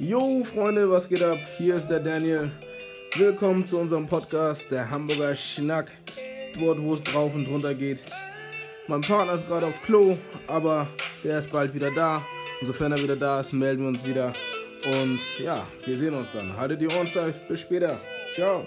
Jo, Freunde, was geht ab? Hier ist der Daniel. Willkommen zu unserem Podcast, der Hamburger Schnack. Dort, wo es drauf und runter geht. Mein Partner ist gerade auf Klo, aber der ist bald wieder da. Und sofern er wieder da ist, melden wir uns wieder. Und ja, wir sehen uns dann. Haltet die Ohren steif. Bis später. Ciao.